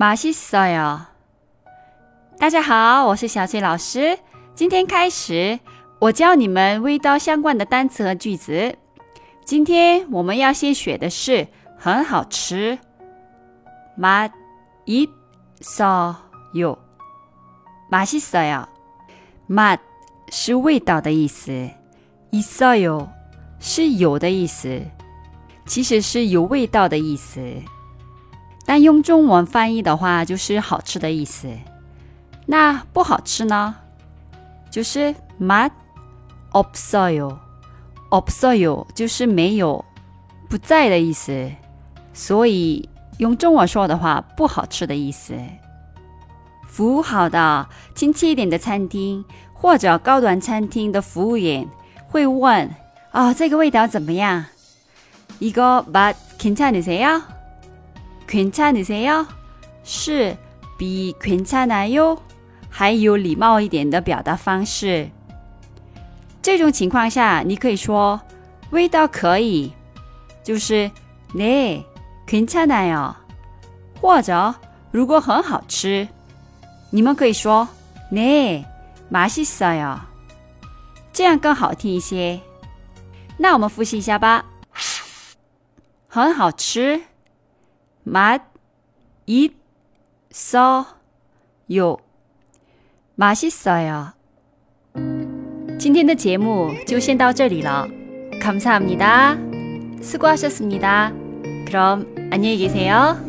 马西塞哟！大家好，我是小翠老师。今天开始，我教你们味道相关的单词和句子。今天我们要先学的是很好吃，马西塞哟，马西塞哟。马是味道的意思，伊塞哟是有的意思，其实是有味道的意思。但用中文翻译的话，就是好吃的意思。那不好吃呢？就是맛없어 요， 없어요就是没有、不在的意思。所以用中文说的话，不好吃的意思。服务好的、亲切一点的餐厅或者高端餐厅的服务员会问：“啊，这个味道怎么样？”이거맛괜찮으세 요？ 괜찮으세 요？ 是比괜찮아 요？ 还有礼貌一点的表达方式。这种情况下，你可以说味道可以，就是네괜찮아 요。 或者如果很好吃，你们可以说네맛있어 요。 这样更好听一些。那我们复习一下吧。很好吃， 맛있어 요。 맛있어 요。 今天的节目就先到这里了。감사합니다。수고하셨습니다。그럼안녕히계세요